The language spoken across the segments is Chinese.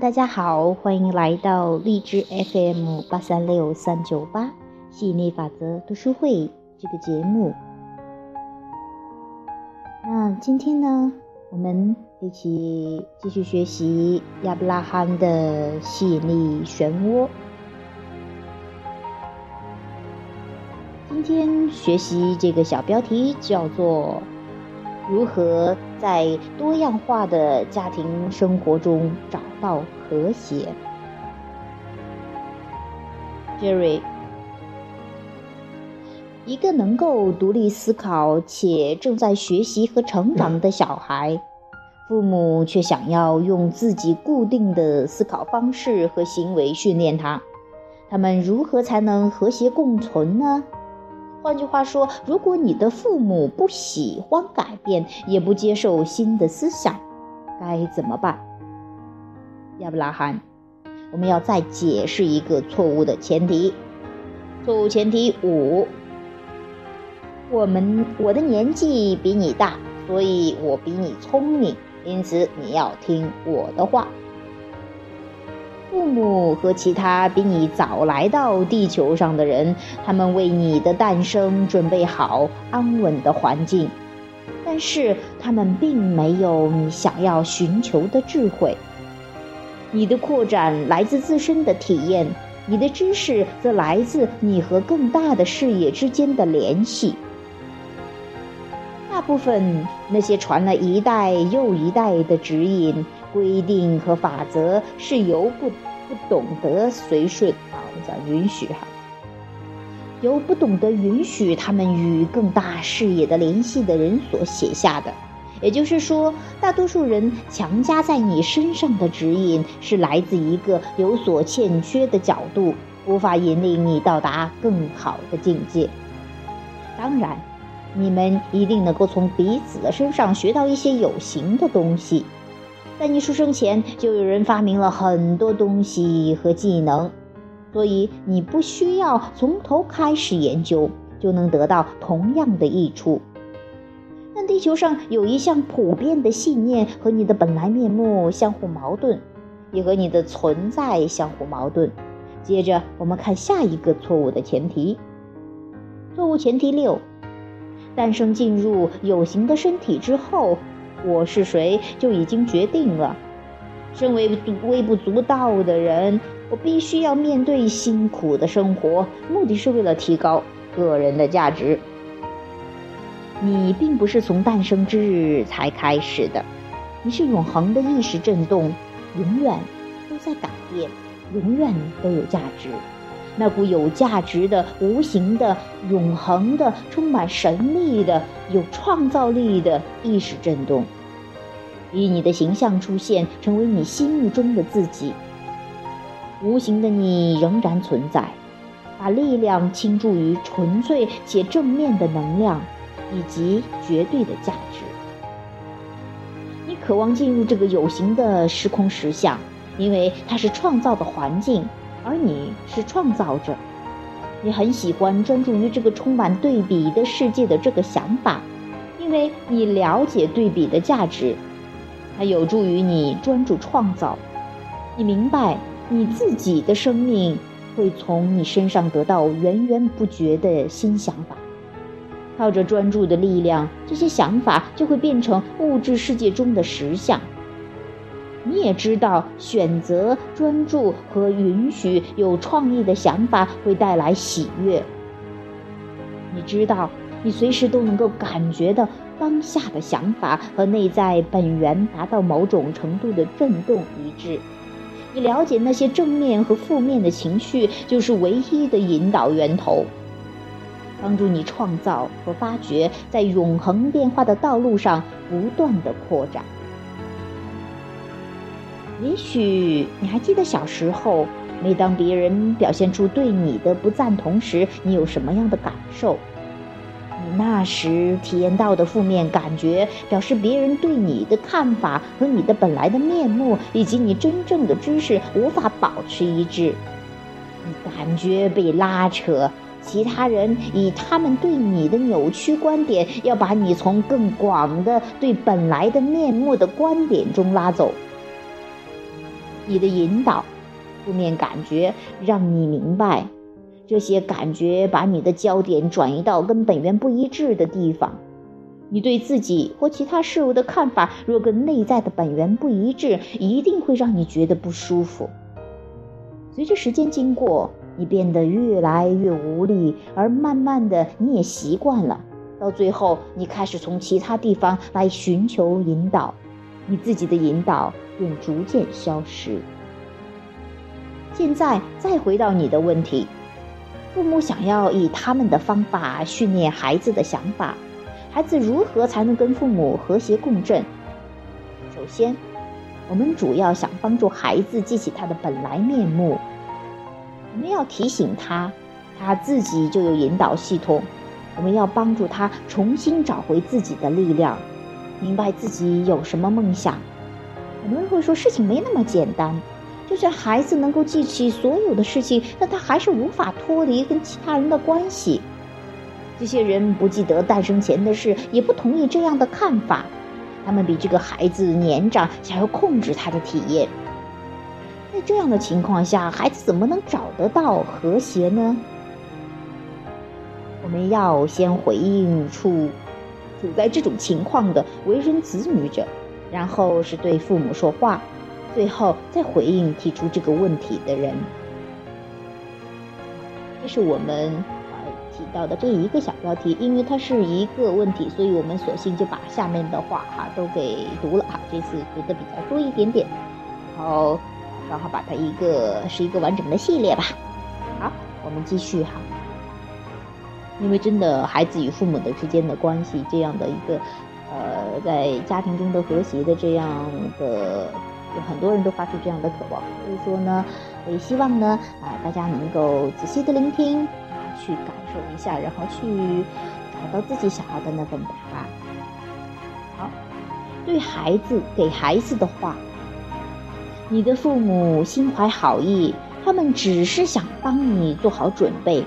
大家好，欢迎来到荔枝 FM 八三六三九八吸引力法则读书会这个节目。那今天呢，我们一起继续学习亚伯拉罕的吸引力漩涡。今天学习这个小标题叫做。如何在多样化的家庭生活中找到和谐？Jerry，一个能够独立思考且正在学习和成长的小孩，父母却想要用自己固定的思考方式和行为训练他，他们如何才能和谐共存呢？换句话说，如果你的父母不喜欢改变，也不接受新的思想，该怎么办？亚伯拉罕，我们要再解释一个错误的前提。错误前提五：我们我的年纪比你大，所以我比你聪明，因此你要听我的话。父母和其他比你早来到地球上的人，他们为你的诞生准备好安稳的环境，但是他们并没有你想要寻求的智慧。你的扩展来自自身的体验，你的知识则来自你和更大的视野之间的联系。大部分那些传了一代又一代的指引。规定和法则是由不不懂得随顺啊，我们讲允许哈，由不懂得允许他们与更大视野的联系的人所写下的。也就是说，大多数人强加在你身上的指引是来自一个有所欠缺的角度，无法引领你到达更好的境界。当然，你们一定能够从彼此的身上学到一些有形的东西。在你出生前，就有人发明了很多东西和技能，所以你不需要从头开始研究，就能得到同样的益处。但地球上有一项普遍的信念和你的本来面目相互矛盾，也和你的存在相互矛盾。接着，我们看下一个错误的前提。错误前提六：诞生进入有形的身体之后。我是谁就已经决定了。身为微不足道的人，我必须要面对辛苦的生活，目的是为了提高个人的价值。你并不是从诞生之日才开始的，你是永恒的意识震动，永远都在改变，永远都有价值。那股有价值的、无形的、永恒的、充满神秘的、有创造力的意识震动，以你的形象出现，成为你心目中的自己。无形的你仍然存在，把力量倾注于纯粹且正面的能量，以及绝对的价值。你渴望进入这个有形的时空实相，因为它是创造的环境。而你是创造者，你很喜欢专注于这个充满对比的世界的这个想法，因为你了解对比的价值，它有助于你专注创造。你明白你自己的生命会从你身上得到源源不绝的新想法，靠着专注的力量，这些想法就会变成物质世界中的实相。你也知道，选择专注和允许有创意的想法会带来喜悦。你知道，你随时都能够感觉到当下的想法和内在本源达到某种程度的震动一致。你了解那些正面和负面的情绪就是唯一的引导源头，帮助你创造和发掘，在永恒变化的道路上不断的扩展。也许你还记得小时候，每当别人表现出对你的不赞同时，你有什么样的感受？你那时体验到的负面感觉，表示别人对你的看法和你的本来的面目以及你真正的知识无法保持一致。你感觉被拉扯，其他人以他们对你的扭曲观点，要把你从更广的对本来的面目的观点中拉走。你的引导，负面感觉让你明白，这些感觉把你的焦点转移到跟本源不一致的地方。你对自己或其他事物的看法，若跟内在的本源不一致，一定会让你觉得不舒服。随着时间经过，你变得越来越无力，而慢慢的你也习惯了。到最后，你开始从其他地方来寻求引导，你自己的引导便逐渐消失。现在再回到你的问题，父母想要以他们的方法训练孩子的想法。孩子如何才能跟父母和谐共振？首先，我们主要想帮助孩子记起他的本来面目。我们要提醒他，他自己就有引导系统。我们要帮助他重新找回自己的力量，明白自己有什么梦想。很多人会说，事情没那么简单。就算孩子能够记起所有的事情，但他还是无法脱离跟其他人的关系。这些人不记得诞生前的事，也不同意这样的看法。他们比这个孩子年长，想要控制他的体验。在这样的情况下，孩子怎么能找得到和谐呢？我们要先回应处处在这种情况的为人子女者，然后是对父母说话，最后再回应提出这个问题的人。这是我们呃。提到的这一个小标题，因为它是一个问题，所以我们索性就把下面的话哈都给读了哈。这次读的比较多一点点，然后刚好把它一个是一个完整的系列吧。好，我们继续哈。因为真的孩子与父母的之间的关系，这样的一个呃在家庭中的和谐的这样的，有很多人都发出这样的渴望，所以说呢，也希望呢啊大家能够仔细的聆听。去感受一下，然后去找到自己想要的那份答案。好，对孩子给孩子的话，你的父母心怀好意，他们只是想帮你做好准备，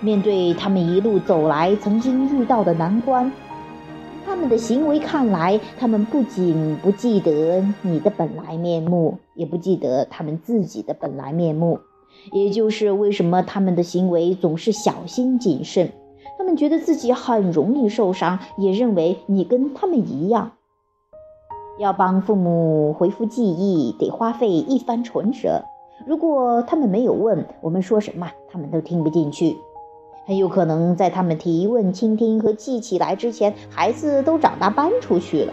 面对他们一路走来曾经遇到的难关。他们的行为看来，他们不仅不记得你的本来面目，也不记得他们自己的本来面目。也就是为什么他们的行为总是小心谨慎，他们觉得自己很容易受伤，也认为你跟他们一样。要帮父母回复记忆，得花费一番唇舌。如果他们没有问我们说什么，他们都听不进去。很有可能在他们提问、倾听和记起来之前，孩子都长大搬出去了。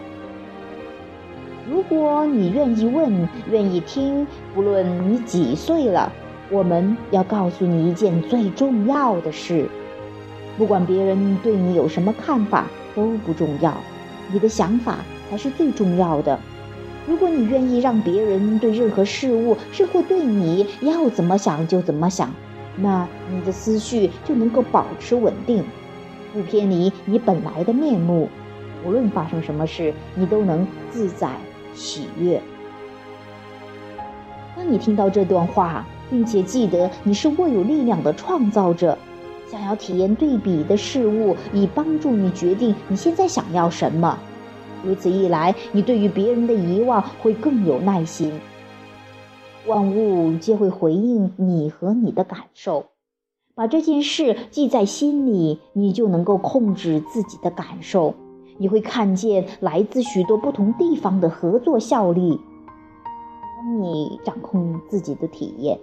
如果你愿意问、愿意听，不论你几岁了。我们要告诉你一件最重要的事：不管别人对你有什么看法都不重要，你的想法才是最重要的。如果你愿意让别人对任何事物是会对你要怎么想就怎么想，那你的思绪就能够保持稳定，不偏离你本来的面目。无论发生什么事，你都能自在喜悦。当你听到这段话。并且记得，你是握有力量的创造者，想要体验对比的事物，以帮助你决定你现在想要什么。如此一来，你对于别人的遗忘会更有耐心。万物皆会回应你和你的感受。把这件事记在心里，你就能够控制自己的感受。你会看见来自许多不同地方的合作效力，当你掌控自己的体验。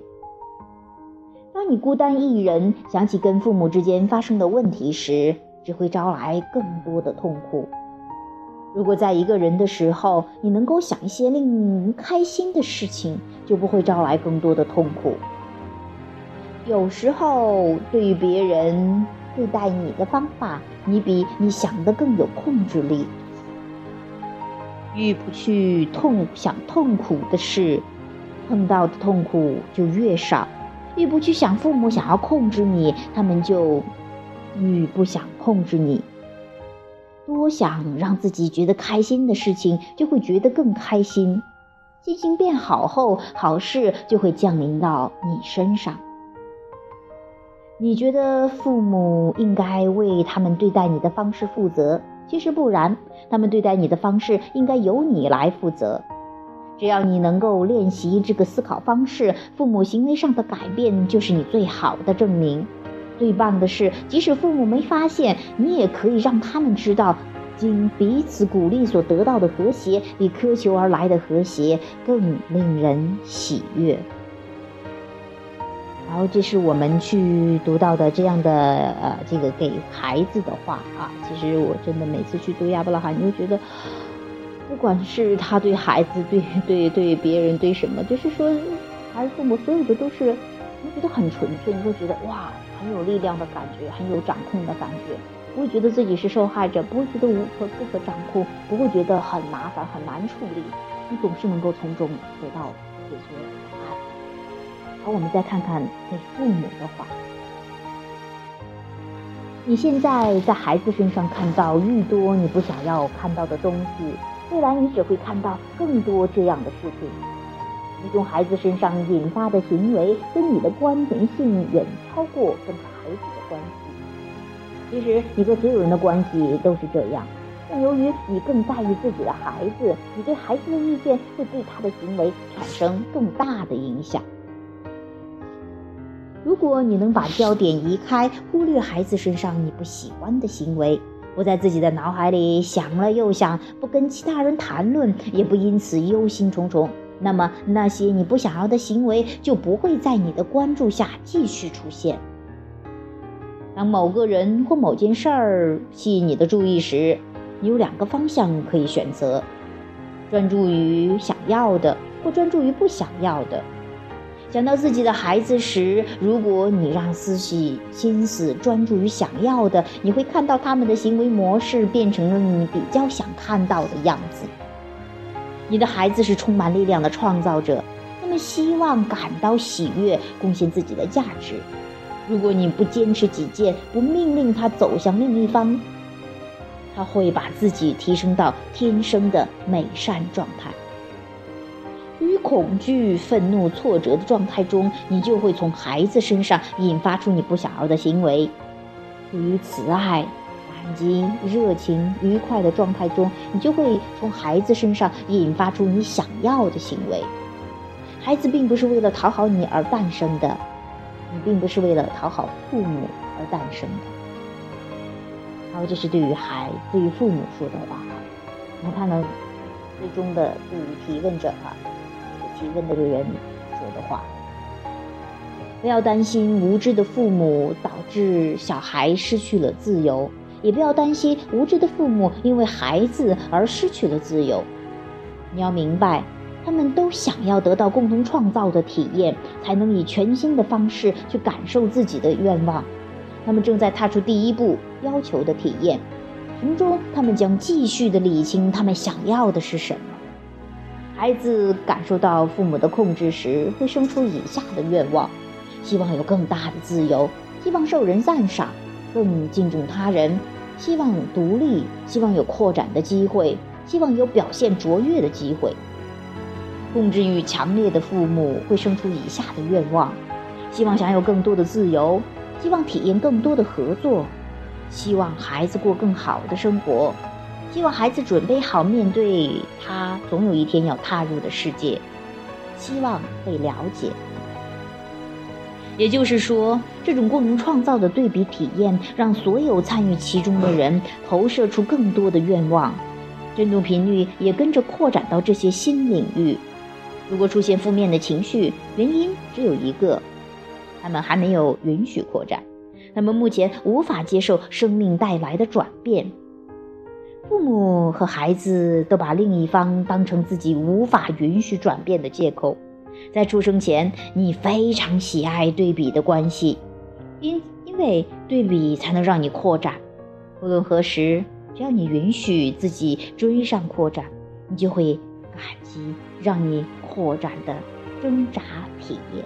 当你孤单一人，想起跟父母之间发生的问题时，只会招来更多的痛苦。如果在一个人的时候，你能够想一些令人开心的事情，就不会招来更多的痛苦。有时候，对于别人对待你的方法，你比你想的更有控制力。越不去痛想痛苦的事，碰到的痛苦就越少。越不去想父母想要控制你，他们就愈不想控制你。多想让自己觉得开心的事情，就会觉得更开心。心情变好后，好事就会降临到你身上。你觉得父母应该为他们对待你的方式负责，其实不然，他们对待你的方式应该由你来负责。只要你能够练习这个思考方式，父母行为上的改变就是你最好的证明。最棒的是，即使父母没发现，你也可以让他们知道，经彼此鼓励所得到的和谐，比苛求而来的和谐更令人喜悦。然后，这是我们去读到的这样的呃，这个给孩子的话啊。其实我真的每次去读亚伯拉罕，你就觉得，不管是他对孩子、对对对别人、对什么，就是说，孩子父母所有的都是，你会觉得很纯粹，你会觉得哇。很有力量的感觉，很有掌控的感觉，不会觉得自己是受害者，不会觉得无可不可掌控，不会觉得很麻烦很难处理，你总是能够从中得到解决答案。好，我们再看看给父母的话，你现在在孩子身上看到愈多你不想要看到的东西，未来你只会看到更多这样的事情。你从孩子身上引发的行为，跟你的关联性远超过跟孩子的关系。其实你和所有人的关系都是这样，但由于你更在意自己的孩子，你对孩子的意见会对他的行为产生更大的影响。如果你能把焦点移开，忽略孩子身上你不喜欢的行为，不在自己的脑海里想了又想，不跟其他人谈论，也不因此忧心忡忡。那么那些你不想要的行为就不会在你的关注下继续出现。当某个人或某件事儿吸引你的注意时，你有两个方向可以选择：专注于想要的，或专注于不想要的。想到自己的孩子时，如果你让思绪心思专注于想要的，你会看到他们的行为模式变成了你比较想看到的样子。你的孩子是充满力量的创造者，他们希望感到喜悦，贡献自己的价值。如果你不坚持己见，不命令他走向另一方，他会把自己提升到天生的美善状态。于恐惧、愤怒、挫折的状态中，你就会从孩子身上引发出你不想要的行为。于慈爱。及热情、愉快的状态中，你就会从孩子身上引发出你想要的行为。孩子并不是为了讨好你而诞生的，你并不是为了讨好父母而诞生的。好，这是对于孩、对于父母说的话。我们看看最终的对于提问者哈，提问的这个人说的话：不要担心无知的父母导致小孩失去了自由。也不要担心无知的父母因为孩子而失去了自由。你要明白，他们都想要得到共同创造的体验，才能以全新的方式去感受自己的愿望。他们正在踏出第一步，要求的体验，从中他们将继续的理清他们想要的是什么。孩子感受到父母的控制时，会生出以下的愿望：希望有更大的自由，希望受人赞赏。更敬重他人，希望独立，希望有扩展的机会，希望有表现卓越的机会。控制欲强烈的父母会生出以下的愿望：希望享有更多的自由，希望体验更多的合作，希望孩子过更好的生活，希望孩子准备好面对他总有一天要踏入的世界，希望被了解。也就是说，这种共同创造的对比体验，让所有参与其中的人投射出更多的愿望，振动频率也跟着扩展到这些新领域。如果出现负面的情绪，原因只有一个：他们还没有允许扩展，他们目前无法接受生命带来的转变。父母和孩子都把另一方当成自己无法允许转变的借口。在出生前，你非常喜爱对比的关系，因因为对比才能让你扩展。无论何时，只要你允许自己追上扩展，你就会感激让你扩展的挣扎体验。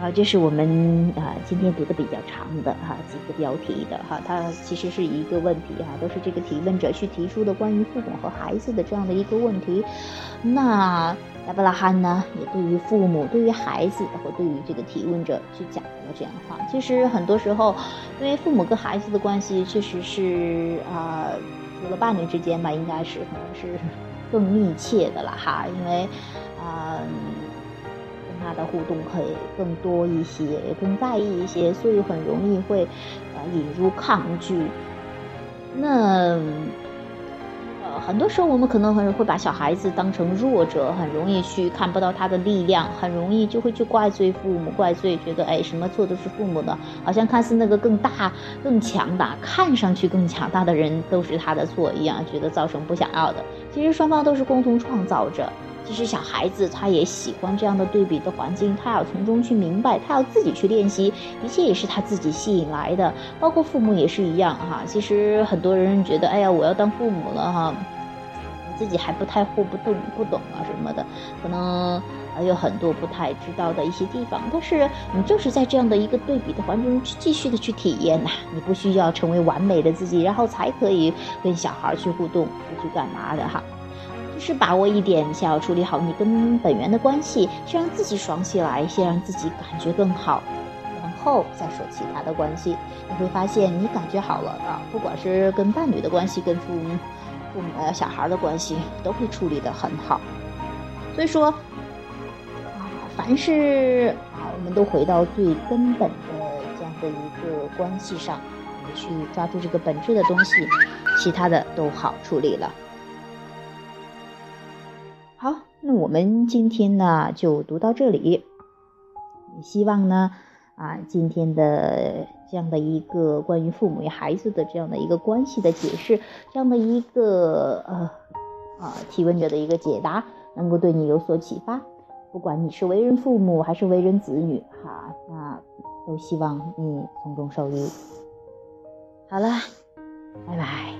啊，这是我们啊今天读的比较长的哈几个标题的哈，它其实是一个问题哈，都是这个提问者去提出的关于父母和孩子的这样的一个问题。那亚伯拉罕呢，也对于父母、对于孩子和对于这个提问者去讲了这样的话。其实很多时候，因为父母跟孩子的关系确实是啊，除了伴侣之间吧，应该是可能是更密切的了哈，因为啊他的互动可以更多一些，更在意一些，所以很容易会啊引入抗拒。那呃。很多时候，我们可能很会把小孩子当成弱者，很容易去看不到他的力量，很容易就会去怪罪父母，怪罪觉得哎，什么错都是父母的，好像看似那个更大、更强大、看上去更强大的人都是他的错一样，觉得造成不想要的。其实双方都是共同创造者。其实小孩子他也喜欢这样的对比的环境，他要从中去明白，他要自己去练习，一切也是他自己吸引来的，包括父母也是一样哈。其实很多人觉得，哎呀，我要当父母了哈，自己还不太会不懂不懂啊什么的，可能还有很多不太知道的一些地方。但是你就是在这样的一个对比的环境中去继续的去体验呐，你不需要成为完美的自己，然后才可以跟小孩去互动，去干嘛的哈。是把握一点，先要处理好你跟本源的关系，先让自己爽起来，先让自己感觉更好，然后再说其他的关系。你会发现，你感觉好了啊，不管是跟伴侣的关系，跟父母、父母呃小孩的关系，都会处理得很好。所以说，啊，凡是啊，我们都回到最根本的这样的一个关系上，你去抓住这个本质的东西，其他的都好处理了。那我们今天呢就读到这里。也希望呢，啊，今天的这样的一个关于父母与孩子的这样的一个关系的解释，这样的一个呃啊提问者的一个解答，能够对你有所启发。不管你是为人父母还是为人子女，哈，那都希望你从中受益。好了，拜拜。